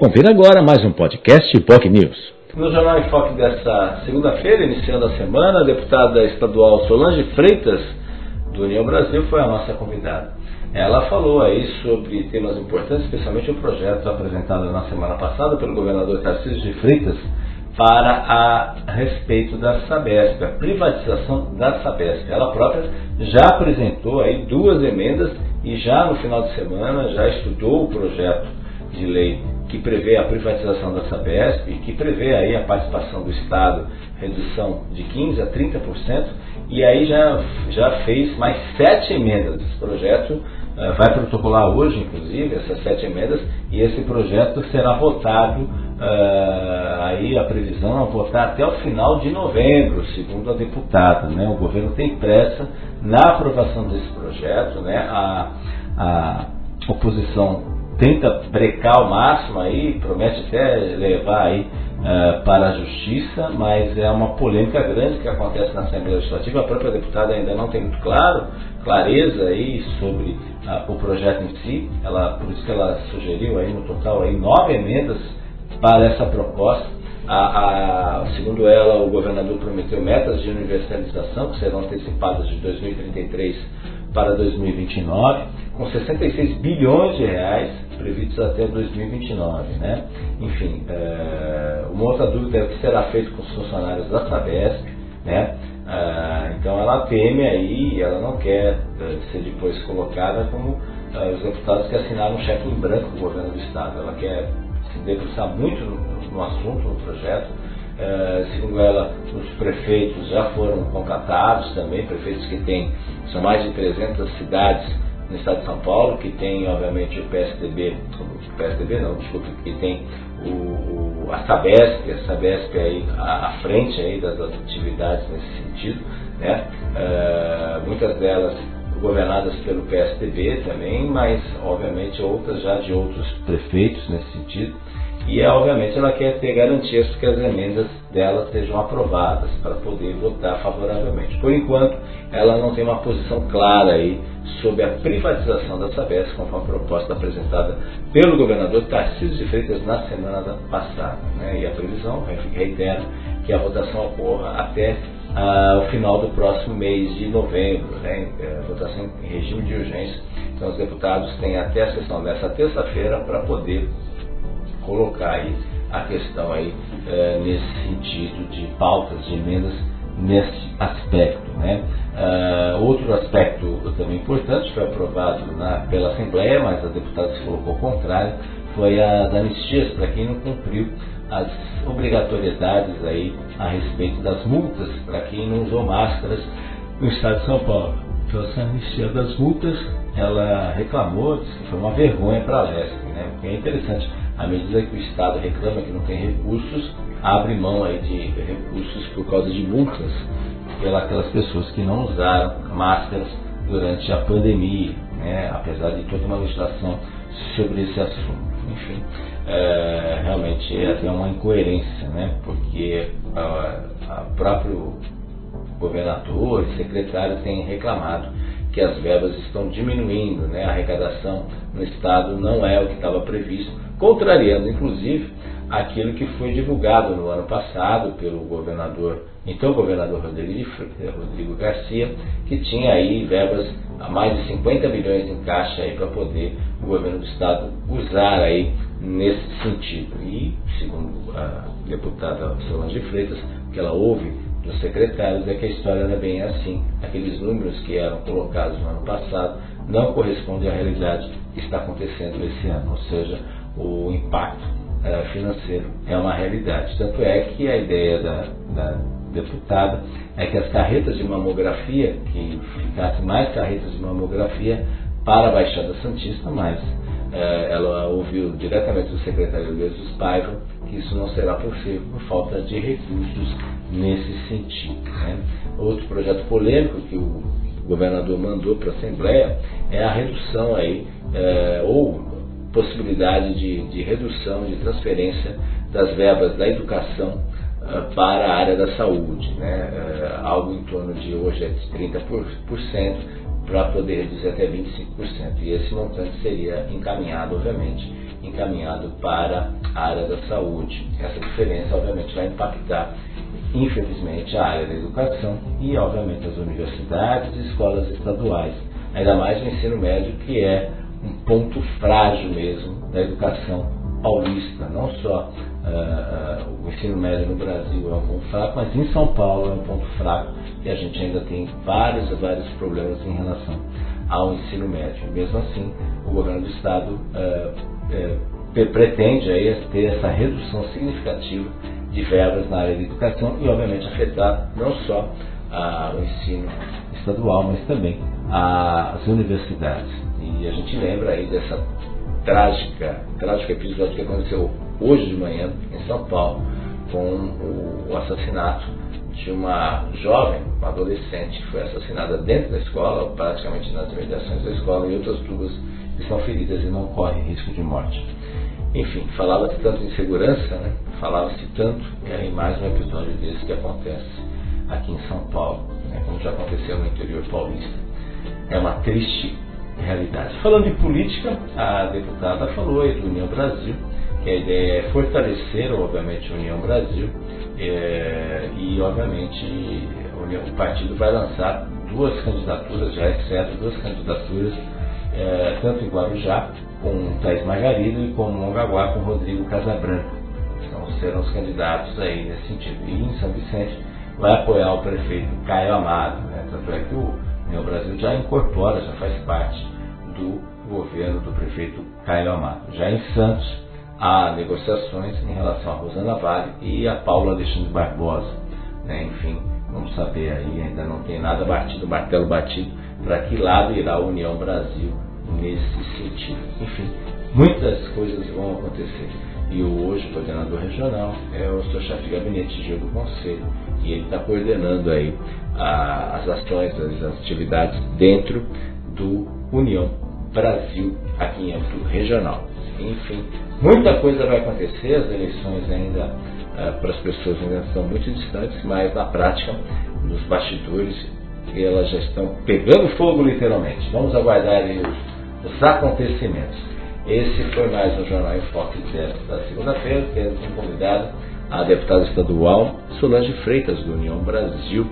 Confira agora mais um podcast POC News. No Jornal em Foque desta segunda-feira, iniciando a semana, a deputada estadual Solange Freitas, do União Brasil, foi a nossa convidada. Ela falou aí sobre temas importantes, especialmente o projeto apresentado na semana passada pelo governador Tarcísio de Freitas para a, respeito da Sabesp, a privatização da Sabesp. Ela própria já apresentou aí duas emendas e já no final de semana já estudou o projeto de lei que prevê a privatização da Sabesp que prevê aí a participação do Estado, redução de 15% a 30%, e aí já, já fez mais sete emendas. Esse projeto uh, vai protocolar hoje, inclusive, essas sete emendas, e esse projeto será votado, uh, aí a previsão é votar até o final de novembro, segundo a deputada. Né? O governo tem pressa na aprovação desse projeto, né? a, a oposição tenta brecar ao máximo aí, promete até levar aí uh, para a justiça, mas é uma polêmica grande que acontece na Assembleia Legislativa. A própria deputada ainda não tem muito claro, clareza aí sobre uh, o projeto em si. Ela, por isso que ela sugeriu aí no total aí nove emendas para essa proposta. A, a, segundo ela, o governador prometeu metas de universalização que serão antecipadas de 2033 para 2029, com 66 bilhões de reais previstos até 2029. Né? Enfim, é, uma outra dúvida é o que será feito com os funcionários da Sabesp. Né? É, então ela teme aí, ela não quer é, ser depois colocada como é, os deputados que assinaram um cheque em branco do governo do Estado. Ela quer se debruçar muito no, no assunto, no projeto. É, segundo ela, os prefeitos já foram contratados também, prefeitos que têm, são mais de 300 cidades no estado de São Paulo, que tem, obviamente, o PSDB, o PSDB não, desculpa, que tem o, o, a Sabesp, a Sabesp aí à, à frente aí das atividades nesse sentido, né? Uh, muitas delas governadas pelo PSDB também, mas obviamente outras já de outros prefeitos nesse sentido. E obviamente ela quer ter garantias que as emendas dela sejam aprovadas para poder votar favoravelmente. Por enquanto, ela não tem uma posição clara aí sobre a privatização da Sabesp, conforme a proposta apresentada pelo governador Tarcísio de Freitas na semana passada. Né? E a previsão, reitero, que a votação ocorra até ah, o final do próximo mês de novembro, né? É, votação em regime de urgência. Então os deputados têm até a sessão dessa terça-feira para poder colocar aí a questão aí é, nesse sentido de pautas, de emendas nesse aspecto. Né? Uh, outro aspecto também importante, foi aprovado na, pela Assembleia, mas a deputada se colocou contrário, foi a da anistias para quem não cumpriu as obrigatoriedades aí a respeito das multas para quem não usou máscaras no estado de São Paulo. Então essa anistia das multas, ela reclamou, disse que foi uma vergonha para a Leste, né? Porque é interessante, à medida que o Estado reclama que não tem recursos, abre mão aí de recursos por causa de multas pelas pessoas que não usaram máscaras durante a pandemia, né? apesar de toda uma legislação sobre esse assunto. Enfim, é, realmente é até uma incoerência, né? porque o próprio governador e secretário têm reclamado que as verbas estão diminuindo, né? a arrecadação no Estado não é o que estava previsto, contrariando inclusive aquilo que foi divulgado no ano passado pelo governador, então governador Rodrigo, Rodrigo Garcia, que tinha aí verbas a mais de 50 milhões em caixa para poder o governo do estado usar aí nesse sentido. E, segundo a deputada Solange Freitas, que ela ouve dos secretários é que a história não é bem assim. Aqueles números que eram colocados no ano passado não correspondem à realidade que está acontecendo esse ano, ou seja, o impacto uh, financeiro é uma realidade. Tanto é que a ideia da, da deputada é que as carretas de mamografia, que ficassem mais carretas de mamografia para a Baixada Santista, mas uh, ela ouviu diretamente do secretário Jesus Paiva que isso não será possível por falta de recursos nesse sentido. Né? Outro projeto polêmico que o governador mandou para a Assembleia é a redução aí, é, ou possibilidade de, de, redução, de transferência das verbas da educação uh, para a área da saúde. Né? Uh, algo em torno de hoje é de 30%, para poder reduzir até 25%. E esse montante seria encaminhado, obviamente, encaminhado para a área da saúde. Essa diferença, obviamente, vai impactar, infelizmente, a área da educação e, obviamente, as universidades e escolas estaduais. Ainda mais o ensino médio, que é um ponto frágil mesmo da educação paulista. Não só uh, uh, o ensino médio no Brasil é um ponto fraco, mas em São Paulo é um ponto fraco e a gente ainda tem vários e vários problemas em relação ao ensino médio. Mesmo assim, o governo do estado uh, pretende aí ter essa redução significativa de verbas na área de educação e, obviamente, afetar não só o ensino estadual, mas também as universidades. E a gente lembra aí dessa trágica, trágico episódio que aconteceu hoje de manhã em São Paulo com o assassinato de uma jovem, uma adolescente que foi assassinada dentro da escola, praticamente nas imediações da escola, e outras duas estão feridas e não correm risco de morte. Enfim, falava-se tanto em segurança, né? falava-se tanto, e aí mais um episódio desse que acontece aqui em São Paulo, né? como já aconteceu no interior paulista. É uma triste realidade. Falando de política, a deputada falou aí do União Brasil, que a ideia é fortalecer, obviamente, a União Brasil é, e, obviamente, o partido vai lançar duas candidaturas, já é duas candidaturas, é, tanto em Guarujá, com Thais Margarido, e com Mongaguá, com Rodrigo Casabranca. Então serão os candidatos aí nesse sentido. E em São Vicente vai apoiar o prefeito Caio Amado, né? tanto é que o União Brasil já incorpora, já faz parte do governo do prefeito Caio Amado. Já em Santos, há negociações em relação a Rosana Vale e a Paula Alexandre Barbosa. Né? Enfim, vamos saber aí, ainda não tem nada batido, martelo batido, para que lado irá a União Brasil nesse sentido. Enfim, muitas coisas vão acontecer. E hoje o coordenador regional é o seu chefe de gabinete, do Conselho, e ele está coordenando aí a, as ações, as atividades dentro do União Brasil aqui em âmbito regional. Enfim, muita coisa vai acontecer, as eleições ainda uh, para as pessoas ainda estão muito distantes, mas na prática, nos bastidores, elas já estão pegando fogo literalmente. Vamos aguardar os, os acontecimentos. Esse foi mais um Jornal em Foque desta segunda-feira, tendo como convidado a deputada estadual Solange Freitas, do União Brasil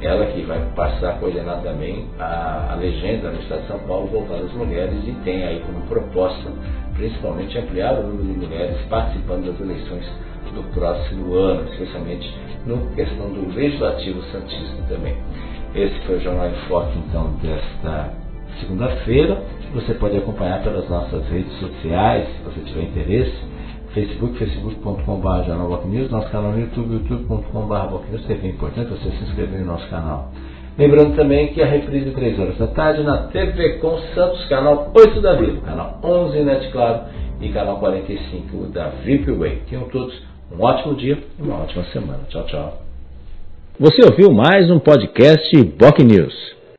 ela que vai passar a coordenar também a, a legenda no Estado de São Paulo voltada às mulheres e tem aí como proposta principalmente ampliar o número de mulheres participando das eleições do próximo ano, especialmente no questão do Legislativo Santista também. Esse foi o Jornal em Foque, então, desta segunda-feira. Você pode acompanhar pelas nossas redes sociais, se você tiver interesse Facebook, facebook.com.br jornalbocnews, nosso canal no YouTube, youtube.com.br TV. É importante você se inscrever no nosso canal. Lembrando também que a reprise 3 horas da tarde na TV com Santos, canal 8 da Vivo, canal 11 Net Claro e canal 45 da VIPWay. Tenham todos um ótimo dia e uma ótima semana. Tchau, tchau. Você ouviu mais um podcast Boc News.